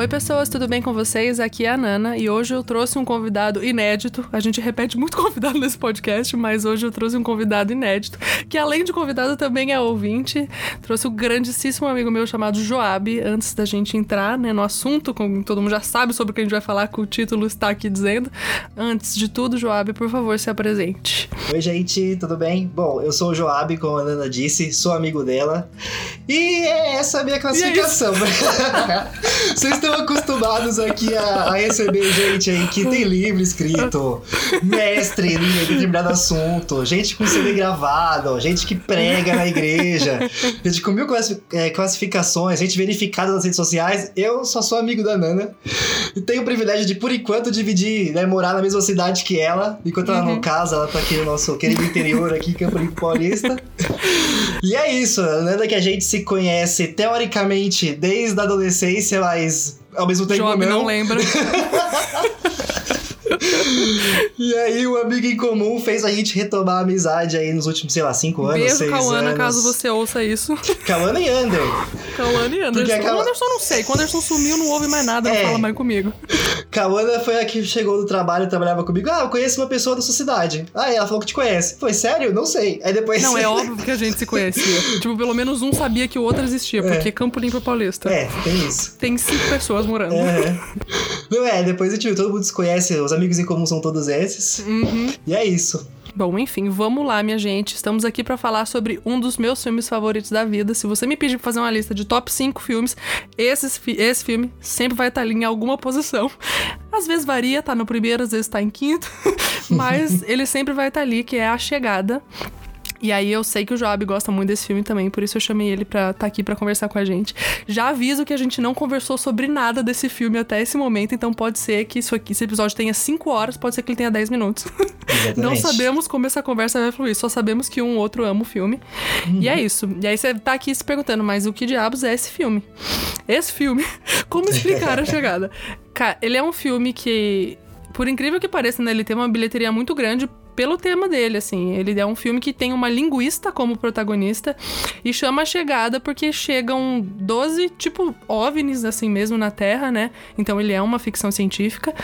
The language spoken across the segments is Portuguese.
Oi, pessoas, tudo bem com vocês? Aqui é a Nana e hoje eu trouxe um convidado inédito. A gente repete muito convidado nesse podcast, mas hoje eu trouxe um convidado inédito, que além de convidado também é ouvinte. Trouxe o um grandíssimo amigo meu chamado Joab. Antes da gente entrar né, no assunto, como todo mundo já sabe sobre o que a gente vai falar, que o título está aqui dizendo. Antes de tudo, Joab, por favor, se apresente. Oi, gente, tudo bem? Bom, eu sou o Joab, como a Nana disse, sou amigo dela. E é essa a minha classificação. É Vocês estão acostumados aqui a, a, receber gente aí que tem livro escrito, mestre em determinado assunto, gente com CD gravado, gente que prega na igreja, gente com mil é, classificações, gente verificada nas redes sociais. Eu só sou amigo da Nana e tenho o privilégio de, por enquanto, dividir, né, morar na mesma cidade que ela, enquanto ela não uhum. casa, ela tá aqui no nosso querido interior, aqui em Campo Limpo Paulista. E é isso, a Nana que a gente se conhece teoricamente desde a adolescência, mas ao mesmo tempo Job não. não lembra. e aí, um amigo em comum fez a gente retomar a amizade aí nos últimos, sei lá, cinco anos, Beijo, seis Cauana, anos. caso você ouça isso. Cauana e Ander. Cauana e Anderson. Porque a Anderson não sei. Quando Anderson sumiu, não ouve mais nada, é. não fala mais comigo. Cauana foi a que chegou do trabalho, trabalhava comigo. Ah, eu conheço uma pessoa da sua cidade. Ah, ela falou que te conhece. Foi sério? Não sei. Aí depois... Não, é óbvio que a gente se conhecia. tipo, pelo menos um sabia que o outro existia, porque é. Campo Limpo é Paulista. É, tem isso. Tem cinco pessoas morando. É. Não é, depois, tipo, todo mundo se conhece, os amigos em comum são todos esses. Uhum. E é isso. Bom, enfim, vamos lá, minha gente. Estamos aqui para falar sobre um dos meus filmes favoritos da vida. Se você me pedir pra fazer uma lista de top 5 filmes, esse, esse filme sempre vai estar ali em alguma posição. Às vezes varia, tá no primeiro, às vezes tá em quinto, mas ele sempre vai estar ali, que é A Chegada. E aí eu sei que o Joab gosta muito desse filme também, por isso eu chamei ele pra estar tá aqui para conversar com a gente. Já aviso que a gente não conversou sobre nada desse filme até esse momento, então pode ser que isso aqui, esse episódio tenha 5 horas, pode ser que ele tenha 10 minutos. não sabemos como essa conversa vai fluir, só sabemos que um outro ama o filme. Uhum. E é isso. E aí você tá aqui se perguntando, mas o que diabos é esse filme? Esse filme, como explicar a chegada? Cara, ele é um filme que por incrível que pareça, né, ele tem uma bilheteria muito grande pelo tema dele, assim. Ele é um filme que tem uma linguista como protagonista e chama a chegada porque chegam 12, tipo, OVNIs, assim mesmo, na Terra, né? Então ele é uma ficção científica.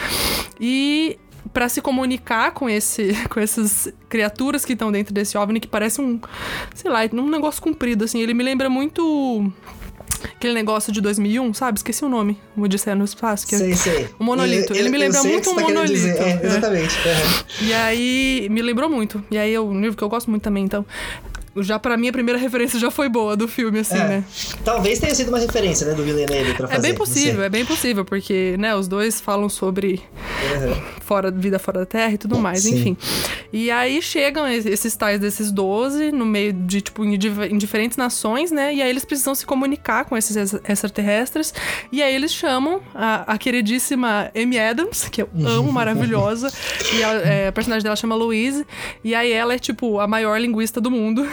E para se comunicar com esse com essas criaturas que estão dentro desse OVNI que parece um, sei lá, um negócio comprido assim, ele me lembra muito Aquele negócio de 2001, sabe? Esqueci o nome. O Odisseia no Espaço. Que sei, é sei. O monolito. ele me lembra muito um tá monolito. É, exatamente. É. E aí, me lembrou muito. E aí, é um livro que eu gosto muito também, então já para mim a primeira referência já foi boa do filme, assim, é. né? Talvez tenha sido uma referência, né, do Villeneuve pra fazer. É bem possível, é bem possível, porque, né, os dois falam sobre uhum. fora, vida fora da Terra e tudo mais, Sim. enfim. E aí chegam esses tais desses 12 no meio de, tipo, em, em diferentes nações, né, e aí eles precisam se comunicar com esses extraterrestres, e aí eles chamam a, a queridíssima Amy Adams, que eu amo, maravilhosa, e a, é, a personagem dela chama Louise, e aí ela é, tipo, a maior linguista do mundo.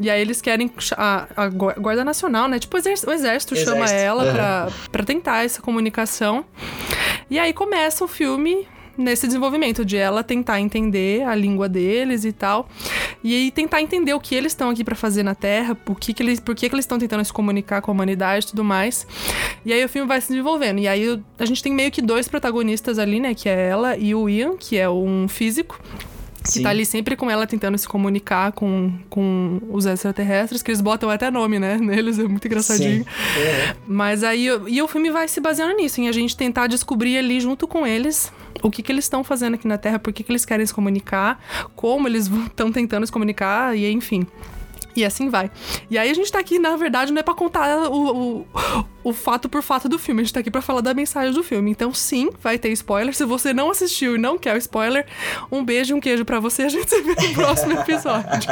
E aí eles querem. A, a Guarda Nacional, né? Tipo, o exército, o exército, exército. chama ela uhum. pra, pra tentar essa comunicação. E aí começa o filme nesse desenvolvimento de ela tentar entender a língua deles e tal. E aí tentar entender o que eles estão aqui para fazer na Terra, por que, que eles, por que, que eles estão tentando se comunicar com a humanidade e tudo mais. E aí o filme vai se desenvolvendo. E aí a gente tem meio que dois protagonistas ali, né? Que é ela e o Ian, que é um físico que tá ali sempre com ela tentando se comunicar com, com os extraterrestres, que eles botam até nome, né? Neles, é muito engraçadinho. É. Mas aí, e o filme vai se baseando nisso, em a gente tentar descobrir ali junto com eles o que, que eles estão fazendo aqui na Terra, por que, que eles querem se comunicar, como eles estão tentando se comunicar, e enfim. E assim vai. E aí a gente tá aqui, na verdade, não é pra contar o, o, o fato por fato do filme, a gente tá aqui pra falar da mensagem do filme. Então, sim, vai ter spoiler. Se você não assistiu e não quer o spoiler, um beijo e um queijo pra você. A gente se vê no próximo episódio.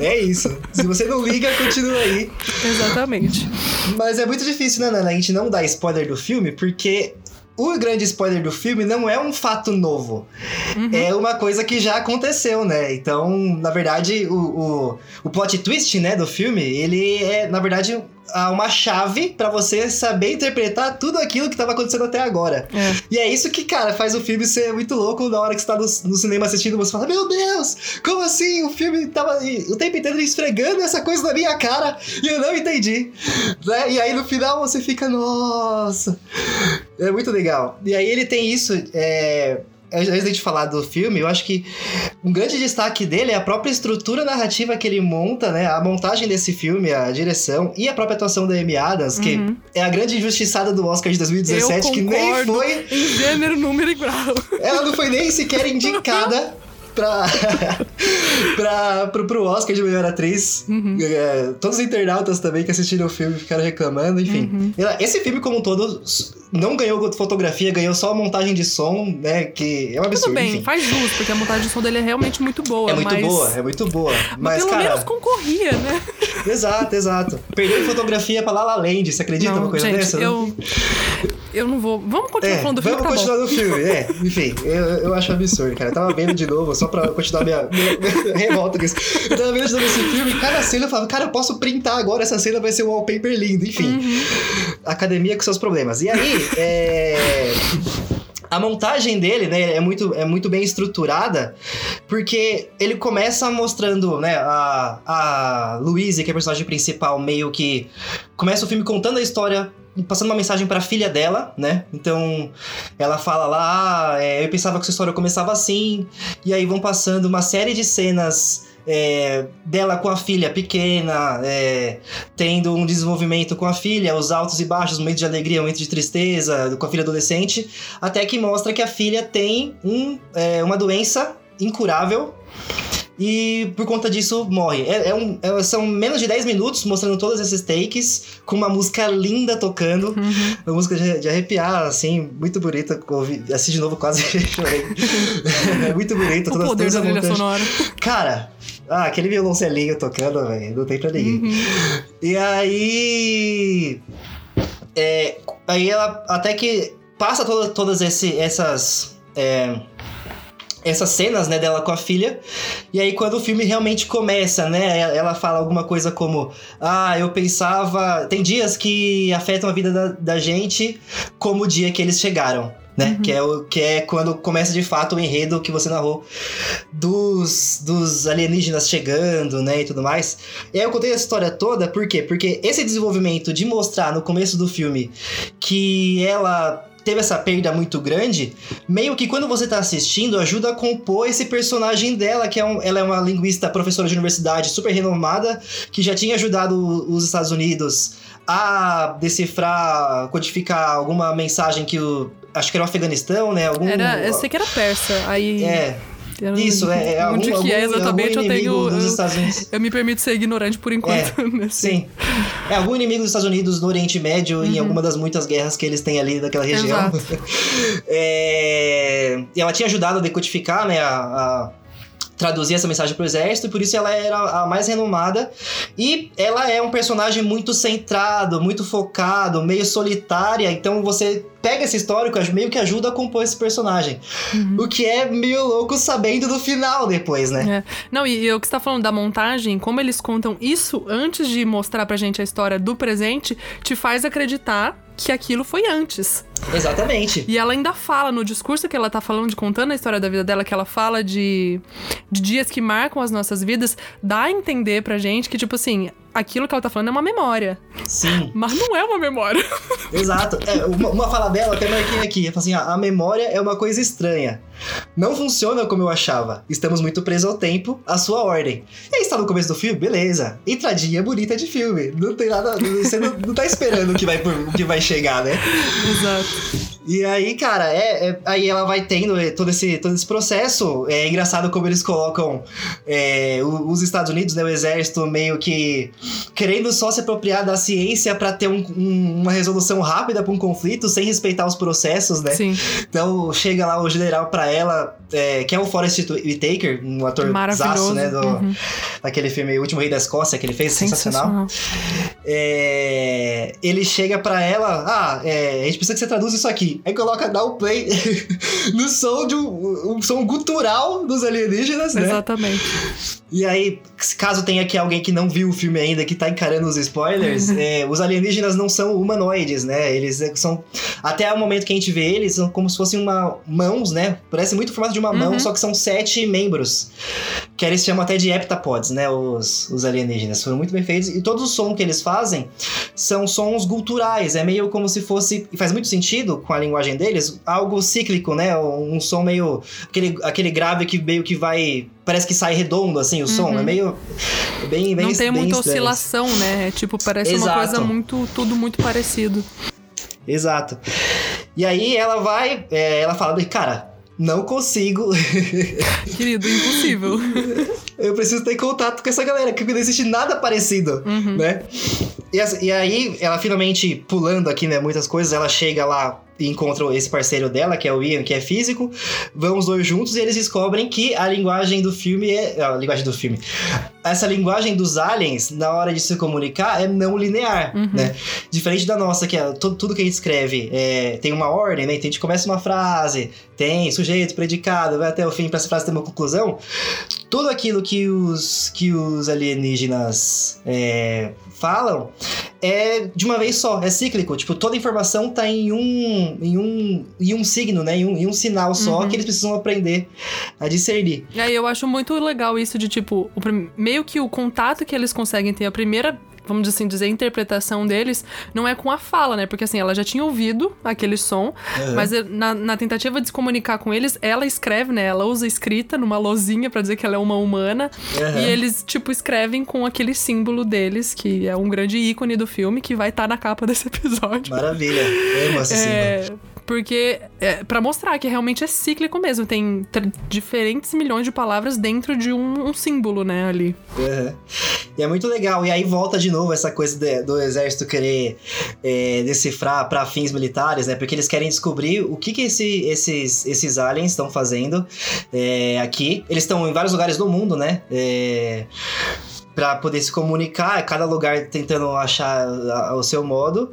É isso. Se você não liga, continua aí. Exatamente. Mas é muito difícil, né, Nana? A gente não dar spoiler do filme, porque o grande spoiler do filme não é um fato novo. Uhum. É uma coisa que já aconteceu, né? Então, na verdade, o, o, o plot twist, né, do filme, ele é, na verdade, uma chave para você saber interpretar tudo aquilo que tava acontecendo até agora. É. E é isso que, cara, faz o filme ser muito louco na hora que você tá no, no, cinema assistindo, você fala, meu Deus, como assim? O filme tava o tempo inteiro esfregando essa coisa na minha cara e eu não entendi. Né? E aí no final você fica, nossa. É muito legal. E aí ele tem isso, é antes da gente falar do filme, eu acho que um grande destaque dele é a própria estrutura narrativa que ele monta, né? A montagem desse filme, a direção e a própria atuação da Amy Adams, que uhum. é a grande injustiçada do Oscar de 2017, que nem foi. Em gênero, número e grau. Ela não foi nem sequer indicada pra, pra, pro, pro Oscar de melhor atriz. Uhum. É, todos os internautas também que assistiram o filme ficaram reclamando, enfim. Uhum. Esse filme, como um todo, não ganhou fotografia, ganhou só a montagem de som, né? Que é um absurdo. Tudo bem, enfim. faz justo, porque a montagem de som dele é realmente muito boa. É muito mas... boa, é muito boa. Mas, pelo cara... menos concorria, né? Exato, exato. Perdeu fotografia pra La La Land, você acredita não, uma coisa gente, dessa? Eu... eu não vou. Vamos continuar é, falando do filme. Vamos tá continuar bom. no filme, é. Enfim, eu, eu acho absurdo, cara. Eu tava vendo de novo, só pra continuar minha, minha, minha revolta com isso. Eu tava vendo de novo esse filme, cada cena eu falava, cara, eu posso printar agora, essa cena vai ser um wallpaper lindo. Enfim. Uhum. Academia com seus problemas. E aí, é. A montagem dele, né, é muito, é muito bem estruturada, porque ele começa mostrando, né, a, a Louise, que é a personagem principal, meio que começa o filme contando a história passando uma mensagem para a filha dela, né? Então ela fala lá, ah, é, eu pensava que essa história começava assim, e aí vão passando uma série de cenas é, dela com a filha pequena, é, tendo um desenvolvimento com a filha, os altos e baixos, momentos de alegria, momentos de tristeza, com a filha adolescente, até que mostra que a filha tem um, é, uma doença incurável e por conta disso morre. É, é um, é, são menos de 10 minutos mostrando todos esses takes, com uma música linda tocando, uhum. uma música de, de, arrepiar, assim, muito bonita. Assim de novo, quase chorei. é muito bonita. O poder da trilha sonora. Cara, ah, aquele violoncelinho tocando, velho, não tem pra ninguém. Uhum. E aí. É, aí ela até que passa toda, todas esse, essas. É, essas cenas, né, dela com a filha. E aí quando o filme realmente começa, né, ela fala alguma coisa como: "Ah, eu pensava, tem dias que afetam a vida da, da gente como o dia que eles chegaram" né? Uhum. Que, é o, que é quando começa de fato o enredo que você narrou dos, dos alienígenas chegando, né? E tudo mais. E aí eu contei essa história toda, por quê? Porque esse desenvolvimento de mostrar no começo do filme que ela teve essa perda muito grande, meio que quando você tá assistindo, ajuda a compor esse personagem dela, que é um, ela é uma linguista, professora de universidade super renomada, que já tinha ajudado os Estados Unidos a decifrar, codificar alguma mensagem que o. Acho que era o Afeganistão, né? Algum, era, eu sei que era persa. Aí. É. Isso, é, é Onde algum, que é exatamente, eu tenho. Dos eu, Estados Unidos. eu me permito ser ignorante por enquanto. É, sim. É algum inimigo dos Estados Unidos no Oriente Médio, uhum. em alguma das muitas guerras que eles têm ali naquela região. é, e ela tinha ajudado a decodificar, né, a, a traduzir essa mensagem para o exército, e por isso ela era a mais renomada. E ela é um personagem muito centrado, muito focado, meio solitária, então você pega esse histórico, meio que ajuda a compor esse personagem. Uhum. O que é meio louco sabendo do final depois, né? É. Não, e, e o que você tá falando da montagem, como eles contam isso antes de mostrar pra gente a história do presente, te faz acreditar que aquilo foi antes. Exatamente. E ela ainda fala no discurso que ela tá falando, de contando a história da vida dela, que ela fala de, de dias que marcam as nossas vidas, dá a entender pra gente que, tipo assim, aquilo que ela tá falando é uma memória. Sim. Mas não é uma memória. Exato. É, uma, uma fala dela, até marquei aqui, ela fala assim, ah, a memória é uma coisa estranha. Não funciona como eu achava. Estamos muito presos ao tempo, à sua ordem. E aí está no começo do filme, beleza. Entradinha bonita de filme. Não tem nada. Você não, não tá esperando o que vai, o que vai chegar, né? Exato. E aí, cara, é, é, aí ela vai tendo todo esse, todo esse processo. É engraçado como eles colocam é, os Estados Unidos, né, o exército, meio que querendo só se apropriar da ciência para ter um, um, uma resolução rápida para um conflito, sem respeitar os processos, né? Sim. Então chega lá o general para ela, é, que é o Forrest Whitaker, um ator zaço, né? Do, uhum. Daquele filme O Último Rei da Escócia, que ele fez, sensacional. sensacional. É, ele chega pra ela, ah, é, a gente precisa que você traduza isso aqui. Aí coloca, dá o play no som de um, um som gutural dos alienígenas, né? Exatamente. E aí, caso tenha aqui alguém que não viu o filme ainda, que tá encarando os spoilers, é, os alienígenas não são humanoides, né? Eles são. Até o momento que a gente vê eles, são como se fossem uma, mãos, né? Parece muito o formato de uma uhum. mão, só que são sete membros. Que eles chamam até de heptapods, né? Os, os alienígenas. Foram muito bem feitos. E todo o som que eles fazem são sons guturais. É meio como se fosse. E faz muito sentido com a linguagem deles, algo cíclico, né? Um som meio. Aquele, aquele grave que meio que vai parece que sai redondo, assim, o uhum. som. É meio. Bem, bem Não tem muita estranho. oscilação, né? É, tipo, parece Exato. uma coisa muito. Tudo muito parecido. Exato. E aí ela vai, é, ela fala, cara, não consigo. Querido, impossível. Eu preciso ter contato com essa galera, que não existe nada parecido, uhum. né? E, e, aí, ela finalmente, pulando aqui, né, muitas coisas, ela chega lá encontra esse parceiro dela, que é o Ian, que é físico. Vão os dois juntos e eles descobrem que a linguagem do filme é. A linguagem do filme. Essa linguagem dos aliens, na hora de se comunicar, é não linear, uhum. né? Diferente da nossa, que é tudo, tudo que a gente escreve é, tem uma ordem, né? Então a gente começa uma frase, tem sujeito, predicado, vai até o fim para essa frase ter uma conclusão. Tudo aquilo que os, que os alienígenas é, falam é de uma vez só, é cíclico. Tipo, toda informação tá em um, em um, em um signo, né? Em um, em um sinal só uhum. que eles precisam aprender a discernir. E aí eu acho muito legal isso de, tipo, o, meio que o contato que eles conseguem ter, a primeira vamos assim dizer, a interpretação deles não é com a fala, né? Porque assim, ela já tinha ouvido aquele som, uhum. mas eh, na, na, tentativa de se comunicar com eles, ela escreve, né? Ela usa escrita numa lozinha para dizer que ela é uma humana. Uhum. E eles, tipo, escrevem com aquele símbolo deles, que é um grande ícone do filme, que vai estar tá na capa desse episódio. Maravilha. Eu amo esse é... símbolo. Porque é para mostrar que realmente é cíclico mesmo. Tem diferentes milhões de palavras dentro de um, um símbolo, né, ali. Uhum. E é muito legal. E aí volta de novo essa coisa de, do exército querer é, decifrar para fins militares, né? Porque eles querem descobrir o que, que esse, esses, esses aliens estão fazendo é, aqui. Eles estão em vários lugares do mundo, né? É, para poder se comunicar, cada lugar tentando achar a, a, o seu modo.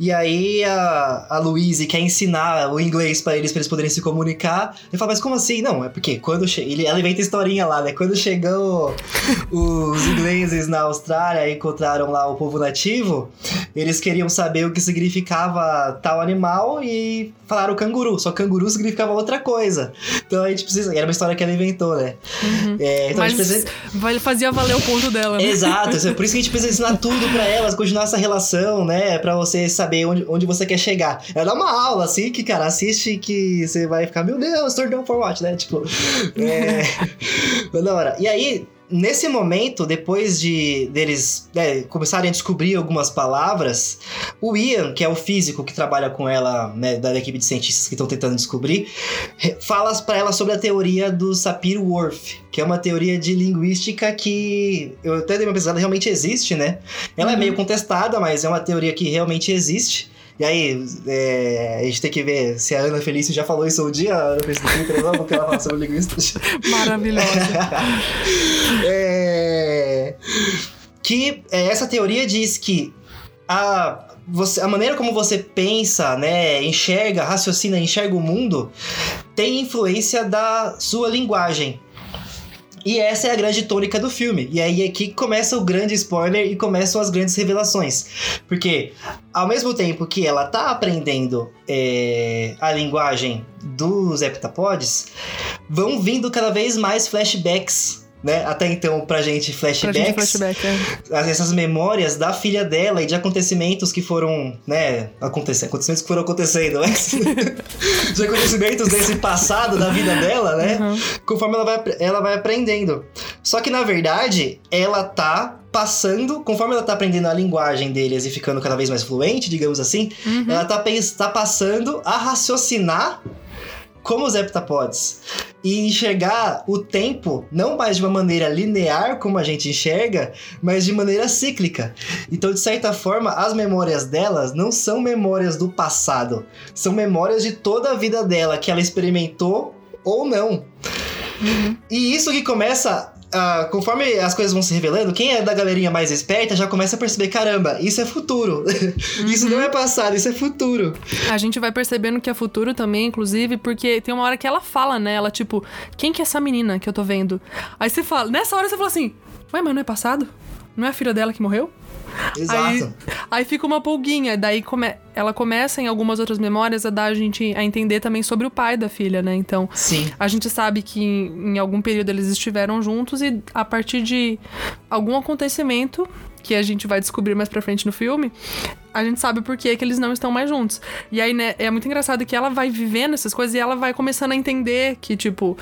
E aí a, a Louise quer ensinar o inglês para eles, para eles poderem se comunicar. Ele fala, mas como assim? Não, é porque quando che... ele ela inventa historinha lá, né? Quando chegou os ingleses na Austrália e encontraram lá o povo nativo, eles queriam saber o que significava tal animal e falaram canguru, só canguru significava outra coisa. Então a gente precisa. Era uma história que ela inventou, né? Uhum. É, então Mas a gente precisa... fazia valer o ponto dela dela. Né? Exato, é por isso que a gente precisa ensinar tudo para elas, continuar essa relação, né? Para você saber onde, onde você quer chegar. Ela dá uma aula, assim, que, cara, assiste que você vai ficar, meu Deus, turn down for what, né? Tipo, é. Mas da hora. E aí, nesse momento, depois de deles né, começarem a descobrir algumas palavras, o Ian, que é o físico que trabalha com ela, né, da equipe de cientistas que estão tentando descobrir, fala para ela sobre a teoria do Sapir-Whorf, que é uma teoria de linguística que eu até dei uma pesquisada, realmente existe, né? Ela é uhum. é meio contestada, mas é uma teoria que realmente existe. E aí, é, a gente tem que ver se a Ana Felício já falou isso um dia, a Ana Felício do Twitter, não, porque ela fala sobre linguistas. Maravilhosa. é, que é, essa teoria diz que a, você, a maneira como você pensa, né, enxerga, raciocina, enxerga o mundo, tem influência da sua linguagem. E essa é a grande tônica do filme. E aí aqui começa o grande spoiler e começam as grandes revelações. Porque ao mesmo tempo que ela tá aprendendo é, a linguagem dos heptapods, vão vindo cada vez mais flashbacks né? Até então, pra gente, flashbacks. Pra gente, flashback, é. Essas memórias da filha dela e de acontecimentos que foram, né? Acontecendo, acontecimentos que foram acontecendo, né? de acontecimentos desse passado da vida dela, né? Uhum. Conforme ela vai, ela vai aprendendo. Só que, na verdade, ela tá passando, conforme ela tá aprendendo a linguagem deles e ficando cada vez mais fluente, digamos assim, uhum. ela tá, tá passando a raciocinar como os heptapods e enxergar o tempo não mais de uma maneira linear como a gente enxerga, mas de maneira cíclica. Então, de certa forma, as memórias delas não são memórias do passado, são memórias de toda a vida dela que ela experimentou ou não. Uhum. E isso que começa Uh, conforme as coisas vão se revelando, quem é da galerinha mais esperta já começa a perceber: caramba, isso é futuro. Uhum. isso não é passado, isso é futuro. A gente vai percebendo que é futuro também, inclusive, porque tem uma hora que ela fala, né? Ela, tipo, quem que é essa menina que eu tô vendo? Aí você fala, nessa hora você fala assim: ué, mas não é passado? Não é a filha dela que morreu? Exato. Aí, aí fica uma pulguinha, daí come, ela começa em algumas outras memórias a dar a gente a entender também sobre o pai da filha, né? Então, Sim. a gente sabe que em, em algum período eles estiveram juntos e a partir de algum acontecimento que a gente vai descobrir mais pra frente no filme, a gente sabe por que, que eles não estão mais juntos. E aí, né, é muito engraçado que ela vai vivendo essas coisas e ela vai começando a entender que, tipo,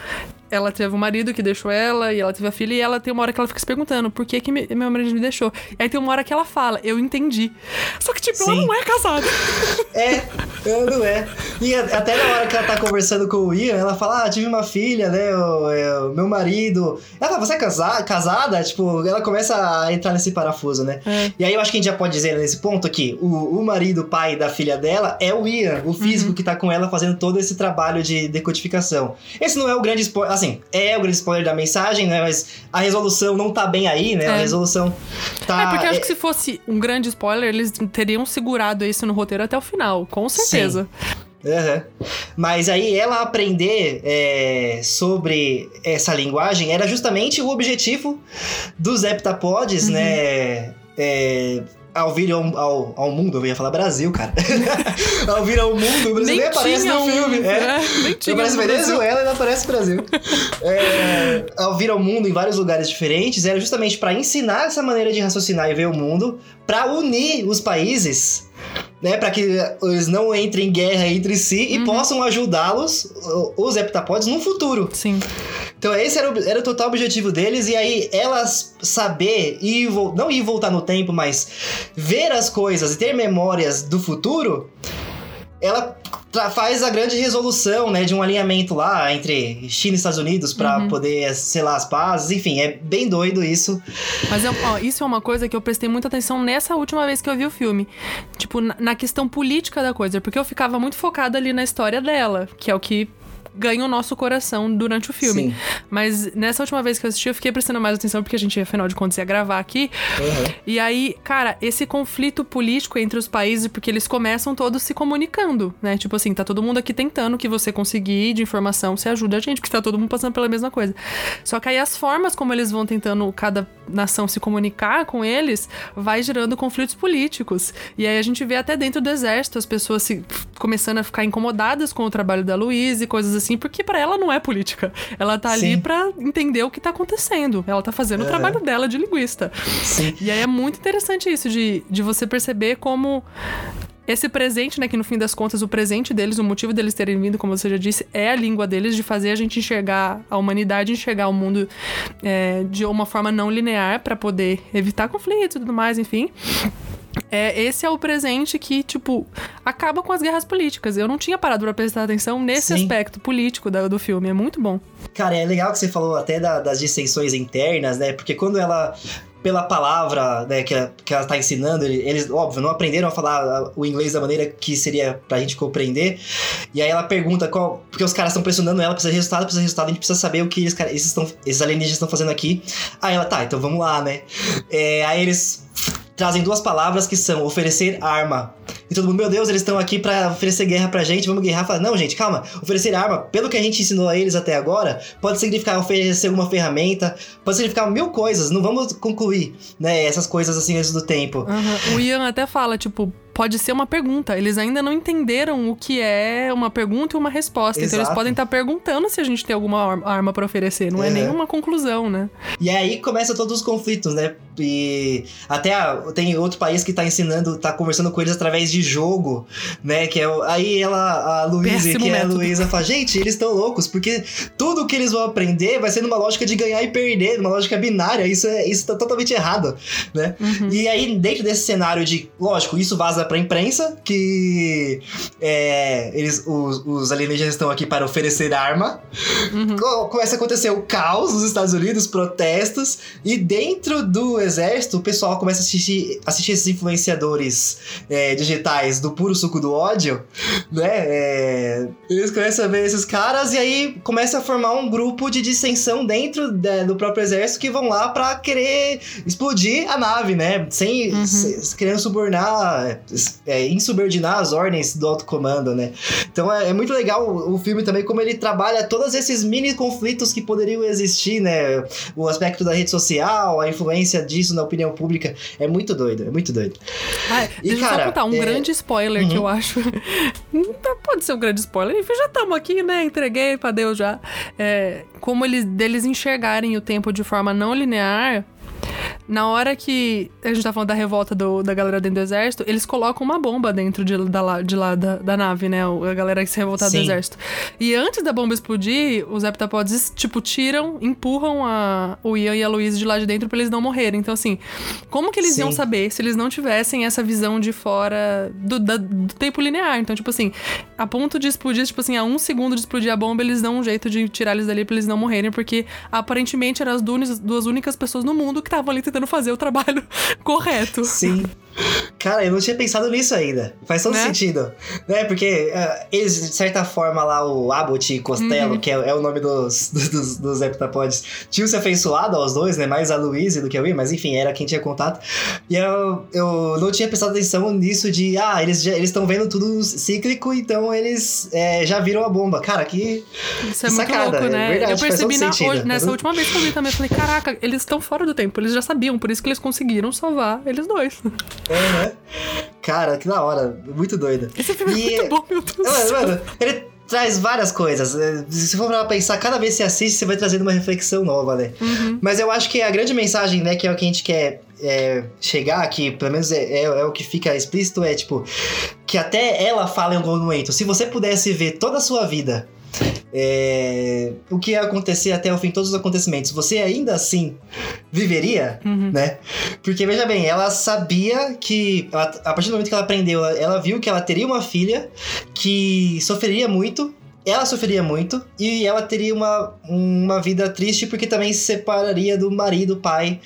ela teve um marido que deixou ela e ela teve a filha e ela tem uma hora que ela fica se perguntando por que, que meu marido me deixou. E aí tem uma hora que ela fala, eu entendi. Só que, tipo, Sim. ela não é casada. É, ela não é. E até na hora que ela tá conversando com o Ian, ela fala, ah, tive uma filha, né, o, é, o meu marido. Ela fala, você é casa casada? Tipo, ela começa a entrar nesse parafuso, né? É. E aí eu acho que a gente já pode dizer nesse ponto que o, o marido, pai da filha dela, é o Ian, o físico uhum. que tá com ela fazendo todo esse trabalho de decodificação. Esse não é o grande spoiler assim, é o grande spoiler da mensagem, né? Mas a resolução não tá bem aí, né? É. A resolução tá. É porque eu acho que se fosse um grande spoiler, eles teriam segurado isso no roteiro até o final, com certeza. Sim. Uhum. Mas aí ela aprender é, sobre essa linguagem era justamente o objetivo dos heptapods, uhum. né? É, ao vir ao, ao, ao, mundo, eu ia falar Brasil, cara. ao vir ao mundo, o Brasil nem, aparece no filme. É, é, nem tinha aparece Venezuela e não aparece Brasil. é, ao vir ao mundo em vários lugares diferentes, era justamente para ensinar essa maneira de raciocinar e ver o mundo, para unir os países né, para que eles não entrem em guerra entre si e uhum. possam ajudá-los, os heptapods, no futuro. Sim. Então esse era o, era o total objetivo deles, e aí elas saber e não ir voltar no tempo, mas ver as coisas e ter memórias do futuro, ela faz a grande resolução, né, de um alinhamento lá entre China e Estados Unidos para uhum. poder selar as pazes. Enfim, é bem doido isso. Mas ó, isso é uma coisa que eu prestei muita atenção nessa última vez que eu vi o filme. Tipo, na, na questão política da coisa, porque eu ficava muito focada ali na história dela, que é o que ganha o nosso coração durante o filme. Sim. Mas nessa última vez que eu assisti, eu fiquei prestando mais atenção, porque a gente, afinal de contas, ia gravar aqui. Uhum. E aí, cara, esse conflito político entre os países, porque eles começam todos se comunicando, né? Tipo assim, tá todo mundo aqui tentando que você conseguir de informação, você ajuda a gente, porque tá todo mundo passando pela mesma coisa. Só que aí as formas como eles vão tentando, cada nação se comunicar com eles, vai gerando conflitos políticos. E aí a gente vê até dentro do exército as pessoas se começando a ficar incomodadas com o trabalho da Luiz e coisas assim, porque para ela não é política. Ela tá Sim. ali para entender o que tá acontecendo. Ela tá fazendo é. o trabalho dela de linguista. Sim. E aí é muito interessante isso, de, de você perceber como esse presente, né, que no fim das contas o presente deles, o motivo deles terem vindo, como você já disse, é a língua deles de fazer a gente enxergar a humanidade, enxergar o mundo é, de uma forma não linear para poder evitar conflitos e tudo mais, enfim. É, esse é o presente que, tipo, acaba com as guerras políticas. Eu não tinha parado pra prestar atenção nesse Sim. aspecto político do, do filme. É muito bom. Cara, é legal que você falou até da, das distensões internas, né? Porque quando ela pela palavra né, que, ela, que ela tá ensinando, eles, óbvio, não aprenderam a falar o inglês da maneira que seria pra gente compreender. E aí ela pergunta qual. Porque os caras estão pressionando ela, precisa de resultado, precisa de resultado, a gente precisa saber o que eles, esses, tão, esses alienígenas estão fazendo aqui. Aí ela, tá, então vamos lá, né? É, aí eles trazem duas palavras que são oferecer arma. E todo mundo, meu Deus, eles estão aqui para oferecer guerra pra gente, vamos guerrear. Fala, não, gente, calma. Oferecer arma, pelo que a gente ensinou a eles até agora, pode significar oferecer alguma ferramenta, pode significar mil coisas. Não vamos concluir, né, essas coisas assim antes do tempo. Uhum. O Ian até fala, tipo, pode ser uma pergunta. Eles ainda não entenderam o que é uma pergunta e uma resposta. Exato. Então eles podem estar tá perguntando se a gente tem alguma arma para oferecer. Não é. é nenhuma conclusão, né? E aí começa todos os conflitos, né? E até tem outro país que tá ensinando, tá conversando com eles através de jogo, né? Que é aí ela, a Luísa, que é a Luísa, fala: gente, eles estão loucos, porque tudo que eles vão aprender vai ser numa lógica de ganhar e perder, numa lógica binária. Isso, é, isso tá totalmente errado, né? Uhum. E aí, dentro desse cenário de, lógico, isso vaza pra imprensa que é, eles, os, os, alienígenas estão aqui para oferecer arma. Uhum. Começa a acontecer o caos nos Estados Unidos, protestos, e dentro do exército, o pessoal começa a assistir, assistir esses influenciadores é, digitais do puro suco do ódio, né? É, eles começam a ver esses caras e aí começa a formar um grupo de dissensão dentro de, do próprio exército que vão lá para querer explodir a nave, né? Sem, uhum. se, querendo subornar, é, insubordinar as ordens do alto comando, né? Então é, é muito legal o, o filme também, como ele trabalha todos esses mini conflitos que poderiam existir, né? O aspecto da rede social, a influência disso na opinião pública. É muito doido, é muito doido. Ah, e, deixa cara, eu só contar um é... grande spoiler uhum. que eu acho. Pode ser um grande spoiler. Enfim, já estamos aqui, né? Entreguei pra Deus já. É, como eles, deles enxergarem o tempo de forma não linear na hora que a gente tá falando da revolta do, da galera dentro do exército, eles colocam uma bomba dentro de, da, de lá da, da nave, né? A galera que se revoltar do exército. E antes da bomba explodir, os heptapods, tipo, tiram, empurram a, o Ian e a Louise de lá de dentro pra eles não morrerem. Então, assim, como que eles Sim. iam saber se eles não tivessem essa visão de fora do, da, do tempo linear? Então, tipo assim, a ponto de explodir, tipo assim, a um segundo de explodir a bomba, eles dão um jeito de tirar eles dali pra eles não morrerem, porque aparentemente eram as duas, duas únicas pessoas no mundo que estavam ali tentando fazer o trabalho correto. Sim. Cara, eu não tinha pensado nisso ainda. Faz todo né? sentido. Né? Porque uh, eles, de certa forma, lá, o Abbott e Costello, uhum. que é, é, o nome dos, dos, dos heptapods, tinham se afeiçoado aos dois, né? Mais a Louise do que eu ia, mas enfim, era quem tinha contato. E eu, eu não tinha prestado atenção nisso de, ah, eles estão vendo tudo cíclico, então eles é, já viram a bomba. Cara, que. Isso é muito louco, né? É verdade, eu percebi na, hoje, nessa última vez que eu vi também, eu falei, caraca, eles estão fora do tempo, eles já sabiam, por isso que eles conseguiram salvar eles dois. É, né? Cara, que da hora. Muito doido. Esse filme é e... é muito bom, meu Deus. Mano, mano, ele traz várias coisas. Se for pra pensar, cada vez que você assiste, você vai trazendo uma reflexão nova, né? Uhum. Mas eu acho que a grande mensagem, né, que é o que a gente quer é, chegar aqui, pelo menos é, é, é, o que fica explícito, é tipo, que até ela fala em algum momento, se você pudesse ver toda a sua vida é, o que ia acontecer até o fim, todos os acontecimentos, você ainda assim viveria, uhum. né? Porque veja bem, ela sabia que, ela, a partir do momento que ela aprendeu, ela, ela viu que ela teria uma filha que sofreria muito ela sofreria muito e ela teria uma, uma vida triste porque também se separaria do marido, pai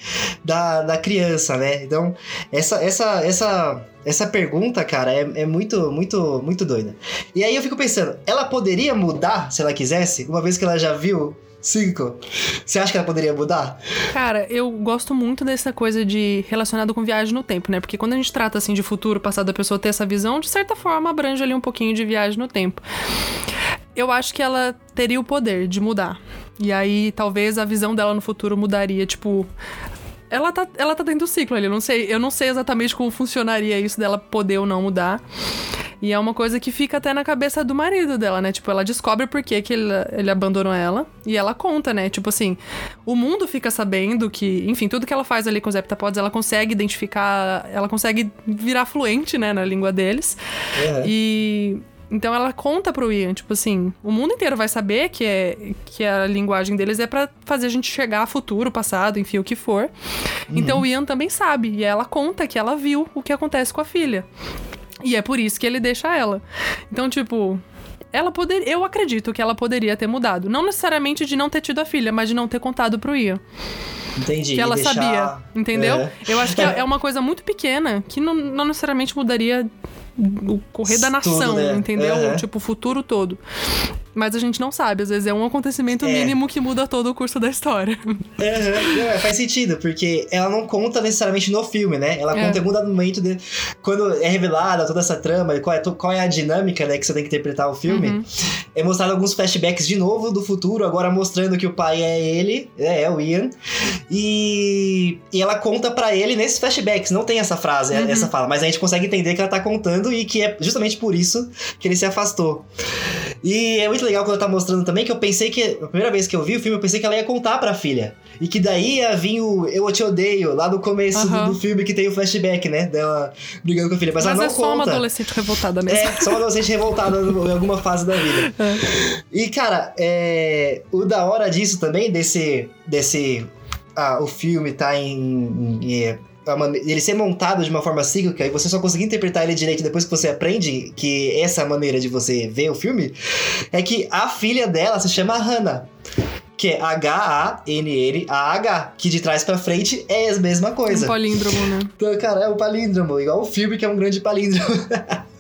da, da criança, né? Então, essa, essa, essa, essa pergunta, cara, é, é muito, muito, muito doida. E aí eu fico pensando, ela poderia mudar se ela quisesse, uma vez que ela já viu Cinco. Você acha que ela poderia mudar? Cara, eu gosto muito dessa coisa de relacionado com viagem no tempo, né? Porque quando a gente trata assim de futuro, passado, a pessoa ter essa visão, de certa forma abrange ali um pouquinho de viagem no tempo eu acho que ela teria o poder de mudar. E aí, talvez a visão dela no futuro mudaria, tipo. Ela tá, ela tá dentro do ciclo ali, eu não sei, eu não sei exatamente como funcionaria isso dela poder ou não mudar. E é uma coisa que fica até na cabeça do marido dela, né? Tipo, ela descobre por que, que ele, ele abandonou ela. E ela conta, né? Tipo assim, o mundo fica sabendo que, enfim, tudo que ela faz ali com os heptapods, ela consegue identificar, ela consegue virar fluente, né, na língua deles. É. E então ela conta pro Ian, tipo assim, o mundo inteiro vai saber que, é, que a linguagem deles é para fazer a gente chegar a futuro, passado, enfim, o que for. Uhum. Então o Ian também sabe, e ela conta que ela viu o que acontece com a filha. E é por isso que ele deixa ela. Então, tipo, ela poder, eu acredito que ela poderia ter mudado. Não necessariamente de não ter tido a filha, mas de não ter contado pro Ian. Entendi. Que ela deixar... sabia, entendeu? É. Eu acho que é, uma coisa muito pequena que não, não necessariamente mudaria o correr da nação, Tudo, né? entendeu? Uhum. Tipo, o futuro todo. Mas a gente não sabe, às vezes é um acontecimento é. mínimo que muda todo o curso da história. Uhum. Não, faz sentido, porque ela não conta necessariamente no filme, né? Ela é. conta em algum dado momento de. Quando é revelada toda essa trama, qual é, qual é a dinâmica, né, que você tem que interpretar o filme. Uhum. É mostrado alguns flashbacks de novo do futuro, agora mostrando que o pai é ele, é, é o Ian. E, e ela conta para ele nesses flashbacks, não tem essa frase, uhum. essa fala, mas a gente consegue entender que ela tá contando e que é justamente por isso que ele se afastou. E é muito legal quando ela tá mostrando também que eu pensei que, a primeira vez que eu vi o filme, eu pensei que ela ia contar pra filha. E que daí ia vir o Eu Te Odeio, lá no começo do, do, filme que tem o flashback, né? Dela brigando com a filha. Mas, Mas ela não é conta. só uma adolescente revoltada mesmo. É, só uma adolescente revoltada em alguma fase da vida. É. E, cara, é, o da hora disso também, desse. desse ah, o filme tá em, em, em ele ser montado de uma forma cíclica e você só conseguir interpretar ele direito depois que você aprende que essa maneira de você ver o filme, é que a filha dela se chama Hannah que é H-A-N-N-A-H, que de trás pra frente é a mesma coisa. Um palíndromo, né? Então, cara, é o palíndromo, igual o filme que é um grande palíndromo.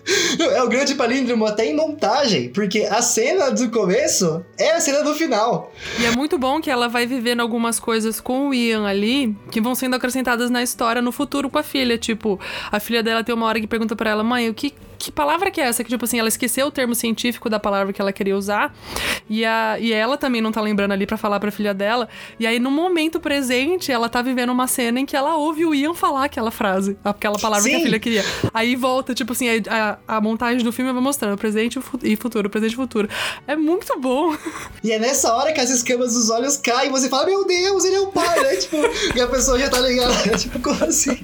É o grande palíndromo até em montagem, porque a cena do começo é a cena do final. E é muito bom que ela vai vivendo algumas coisas com o Ian ali, que vão sendo acrescentadas na história no futuro com a filha. Tipo, a filha dela tem uma hora que pergunta para ela, mãe, o que, que palavra que é essa? Que, tipo assim, ela esqueceu o termo científico da palavra que ela queria usar. E, a, e ela também não tá lembrando ali para falar pra filha dela. E aí, no momento presente, ela tá vivendo uma cena em que ela ouve o Ian falar aquela frase, aquela palavra Sim. que a filha queria. Aí volta, tipo assim, a, a montagem do filme vai mostrando presente e futuro, presente e futuro. É muito bom. E é nessa hora que as escamas dos olhos caem e você fala, meu Deus, ele é o pai, né? tipo, e a pessoa já tá ligada. tipo, como assim?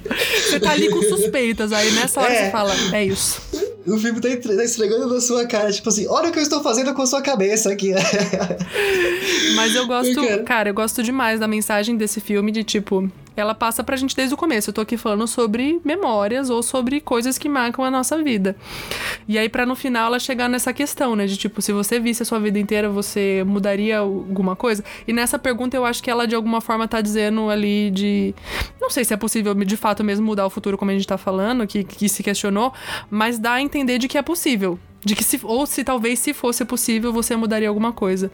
Você tá ali com suspeitas, aí nessa hora é. você fala, é isso. O filme tá, tá esfregando na sua cara, tipo assim, olha o que eu estou fazendo com a sua cabeça aqui. Mas eu gosto, cara, eu gosto demais da mensagem desse filme de tipo, ela passa pra gente desde o começo. Eu tô aqui falando sobre memórias ou sobre coisas que marcam a nossa vida. E aí, para no final ela chegar nessa questão, né? De tipo, se você visse a sua vida inteira, você mudaria alguma coisa? E nessa pergunta eu acho que ela de alguma forma tá dizendo ali de. Não sei se é possível de fato mesmo mudar o futuro, como a gente tá falando, que, que se questionou, mas dá a entender de que é possível. De que se, ou se talvez se fosse possível, você mudaria alguma coisa.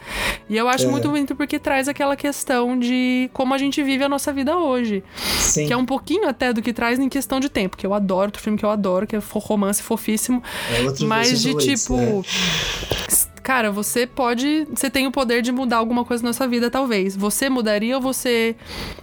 E eu acho é. muito bonito porque traz aquela questão de como a gente vive a nossa vida hoje. Sim. Que é um pouquinho até do que traz em questão de tempo, que eu adoro, outro filme que eu adoro, que é romance fofíssimo. É mas de tipo. É cara, você pode. Você tem o poder de mudar alguma coisa na sua vida, talvez. Você mudaria ou você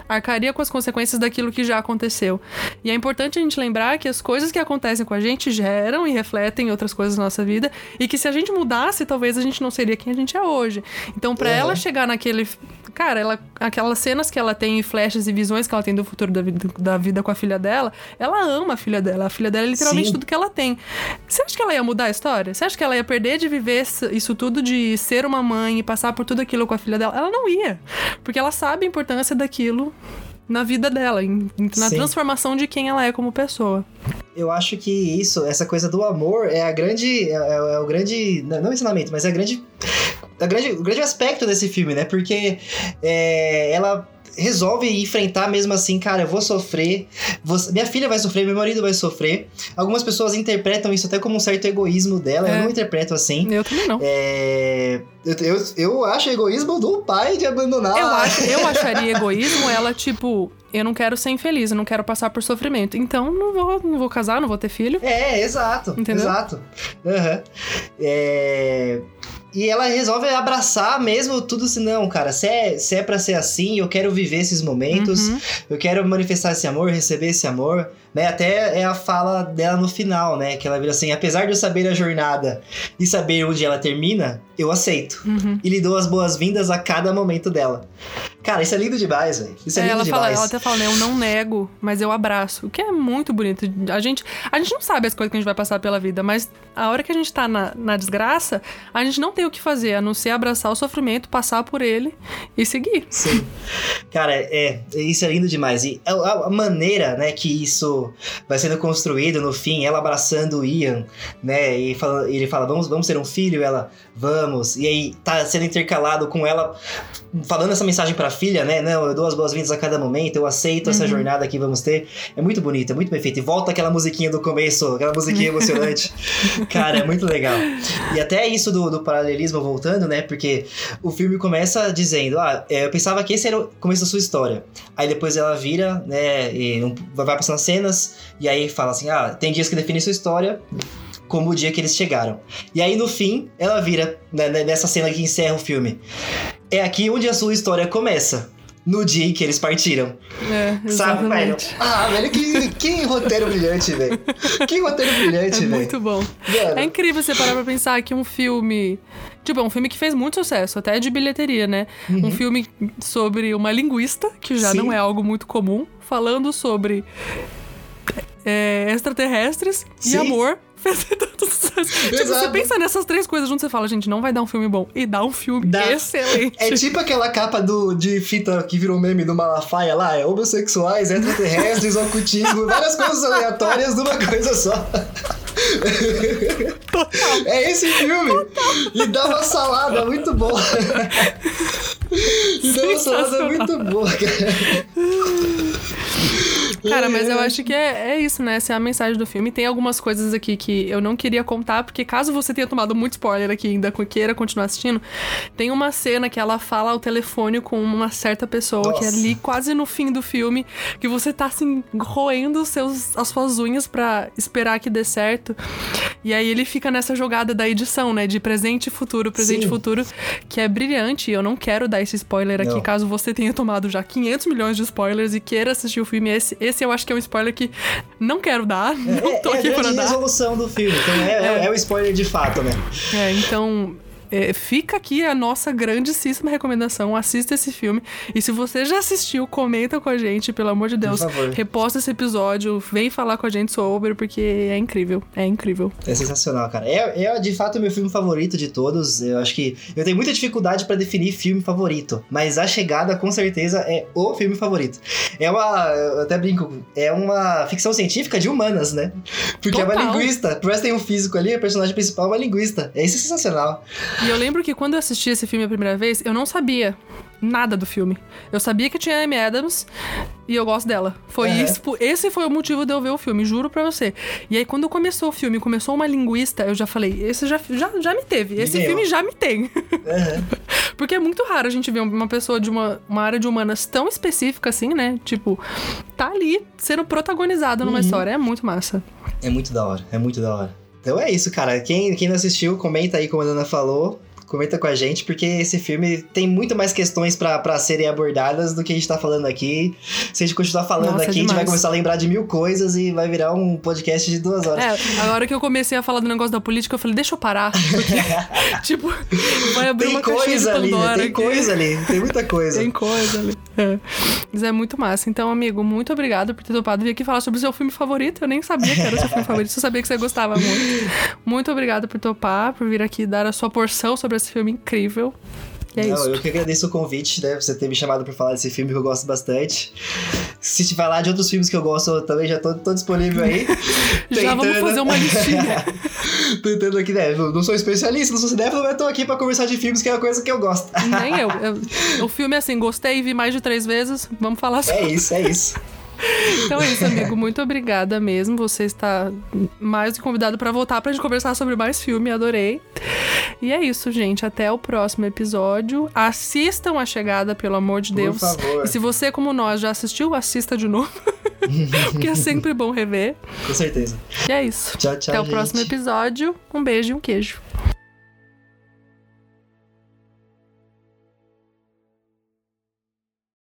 arcaria com as consequências daquilo que já aconteceu? E é importante a gente lembrar que as coisas que acontecem com a gente geram e refletem outras coisas na nossa vida. E que se a gente mudasse, talvez a gente não seria quem a gente é hoje. Então, para uhum. ela chegar naquele Cara, ela, aquelas cenas que ela tem, flashes e visões que ela tem do futuro da vida, da vida com a filha dela, ela ama a filha dela. A filha dela é literalmente Sim. tudo que ela tem. Você acha que ela ia mudar a história? Você acha que ela ia perder de viver isso tudo, de ser uma mãe e passar por tudo aquilo com a filha dela? Ela não ia. Porque ela sabe a importância daquilo na vida dela, em, na Sim. transformação de quem ela é como pessoa. Eu acho que isso, essa coisa do amor é a grande. É, é, é o grande. Não ensinamento, mas é a grande o grande, grande aspecto desse filme, né? Porque é, ela resolve enfrentar mesmo assim, cara, eu vou sofrer, minha filha vai sofrer, meu marido vai sofrer. Algumas pessoas interpretam isso até como um certo egoísmo dela, é. eu não interpreto assim. Eu também não. É, eu, eu, eu acho egoísmo do pai de abandonar. Eu, acho, eu acharia egoísmo ela, tipo, eu não quero ser infeliz, eu não quero passar por sofrimento. Então não vou, não vou casar, não vou ter filho. É, exato. Entendeu? Exato. Uhum. É. E ela resolve abraçar mesmo tudo assim, não, cara, se é, se é pra ser assim, eu quero viver esses momentos, uhum. eu quero manifestar esse amor, receber esse amor né? Até é a fala dela no final, né? Que ela vira assim: apesar de eu saber a jornada e saber onde ela termina, eu aceito. Uhum. E lhe dou as boas-vindas a cada momento dela. Cara, isso é lindo demais, velho. Isso é, é lindo ela demais. Fala, ela até fala, né? Eu não nego, mas eu abraço. O que é muito bonito. A gente, a gente não sabe as coisas que a gente vai passar pela vida, mas a hora que a gente tá na, na desgraça, a gente não tem o que fazer, a não ser abraçar o sofrimento, passar por ele e seguir. Sim. Cara, é, isso é lindo demais. E a, a maneira, né, que isso vai sendo construído no fim, ela abraçando o Ian, né? E fala, ele fala, vamos, vamos ser um filho, ela, vamos. E aí tá sendo intercalado com ela falando essa mensagem pra filha, né? Não, eu dou as boas-vindas a cada momento, eu aceito uhum. essa jornada que vamos ter. É muito bonito, é muito bem feito. E volta aquela musiquinha do começo, aquela musiquinha emocionante. Cara, é muito legal. E até isso do, do paralelismo voltando, né? Porque o filme começa dizendo, ah, é, eu pensava que esse era o começo da sua história. Aí depois ela vira, né? E vai passando cenas, e aí fala assim, ah, tem dias que definem sua história, como o dia que eles chegaram. E aí no fim, ela vira, né, né, nessa cena que encerra o filme. É aqui onde a sua história começa. No dia em que eles partiram. É, Sabe, velho? Ah, velho, que, que roteiro brilhante, velho. Que roteiro brilhante, velho. É muito bom. Mano. É incrível você parar pra pensar que um filme. Tipo, é um filme que fez muito sucesso, até de bilheteria, né? Uhum. Um filme sobre uma linguista, que já Sim. não é algo muito comum, falando sobre é, extraterrestres Sim. e amor fez tanto sucesso. Tipo, você pensa nessas três coisas junto, você fala, gente, não vai dar um filme bom. E dá um filme dá. excelente. É tipo aquela capa do, de fita que virou meme do Malafaia lá, é homossexuais, extraterrestres, ocultismo, várias coisas aleatórias numa coisa só. Total. É esse filme. Total. E dá uma salada muito boa. Então a salada é muito boa, cara. Cara, mas eu acho que é, é isso, né? Essa é a mensagem do filme. Tem algumas coisas aqui que eu não queria contar, porque caso você tenha tomado muito spoiler aqui e ainda queira continuar assistindo, tem uma cena que ela fala ao telefone com uma certa pessoa, Nossa. que é ali quase no fim do filme, que você tá assim, roendo seus, as suas unhas pra esperar que dê certo. E aí ele fica nessa jogada da edição, né? De presente e futuro, presente e futuro, que é brilhante. Eu não quero dar esse spoiler aqui, Não. caso você tenha tomado já 500 milhões de spoilers e queira assistir o filme. Esse, esse eu acho que é um spoiler que não quero dar, não tô é, é aqui a pra dar. resolução do filme. Então é, é. é o spoiler de fato, né? É, então. É, fica aqui a nossa grandíssima recomendação. Assista esse filme. E se você já assistiu, comenta com a gente, pelo amor de Deus. favor. Reposta esse episódio, vem falar com a gente sobre, porque é incrível. É incrível. É sensacional, cara. É, é de fato o meu filme favorito de todos. Eu acho que eu tenho muita dificuldade pra definir filme favorito, mas A Chegada com certeza é o filme favorito. É uma, eu até brinco, é uma ficção científica de humanas, né? Porque é uma Total. linguista. Por mais tem um físico ali, a personagem principal é uma linguista. É isso é sensacional. E eu lembro que quando eu assisti esse filme a primeira vez, eu não sabia nada do filme. Eu sabia que tinha Amy Adams e eu gosto dela. Foi isso, esse foi o motivo de eu ver o filme, juro pra você. E aí quando começou o filme, começou uma linguista, eu já falei, esse já, já, já me teve, esse ganhou. filme já me tem. Aham. Porque é muito raro a gente ver uma pessoa de uma, uma área de humanas tão específica assim, né? Tipo, tá ali sendo protagonizada numa história. É muito massa. É muito da hora, é muito da hora. Então é isso, cara. Quem, quem não assistiu, comenta aí como a Ana falou. Comenta com a gente, porque esse filme tem muito mais questões pra pra serem abordadas do que a gente tá falando aqui. Se a gente continuar falando Nossa, aqui, a gente vai demais. começar a lembrar de mil coisas e vai virar um podcast de duas horas. É, agora que eu comecei a falar do negócio da política, eu falei, deixa eu parar. Porque, tipo, vai abrir tem uma coisa ali, né? Pandora tem coisa ali, tem muita coisa. Tem coisa ali. É. Mas é muito massa. Então, amigo, muito obrigado por ter topado vir aqui falar sobre o seu filme favorito. Eu nem sabia que era o seu filme favorito, eu sabia que você gostava muito. Muito obrigado por topar, por vir aqui dar a sua porção sobre esse filme incrível. E é Não, isso. eu que agradeço o convite, né? Você ter me chamado pra falar desse filme que eu gosto bastante. Se te falar de outros filmes que eu gosto, eu também já tô, tô disponível aí. Já vamos Tentando- fazer uma listinha. Tentando aqui, né? Eu não sou especialista, não sou cinéfilo, mas tô aqui pra conversar de filmes, que é uma coisa que eu gosto. Nem eu. Eu- O filme é assim, gostei, vi mais de três vezes. Vamos falar sobre. É isso, é isso. Então é isso, amigo. Muito obrigada mesmo. Você está mais do que convidado para voltar pra gente conversar sobre mais filme. Adorei. E é isso, gente. Até o próximo episódio. Assistam a chegada, pelo amor de Por Deus. favor. E se você, como nós, já assistiu, assista de novo. Porque é sempre bom rever. Com certeza. E é isso. Tchau, tchau. Até o gente. próximo episódio. Um beijo e um queijo.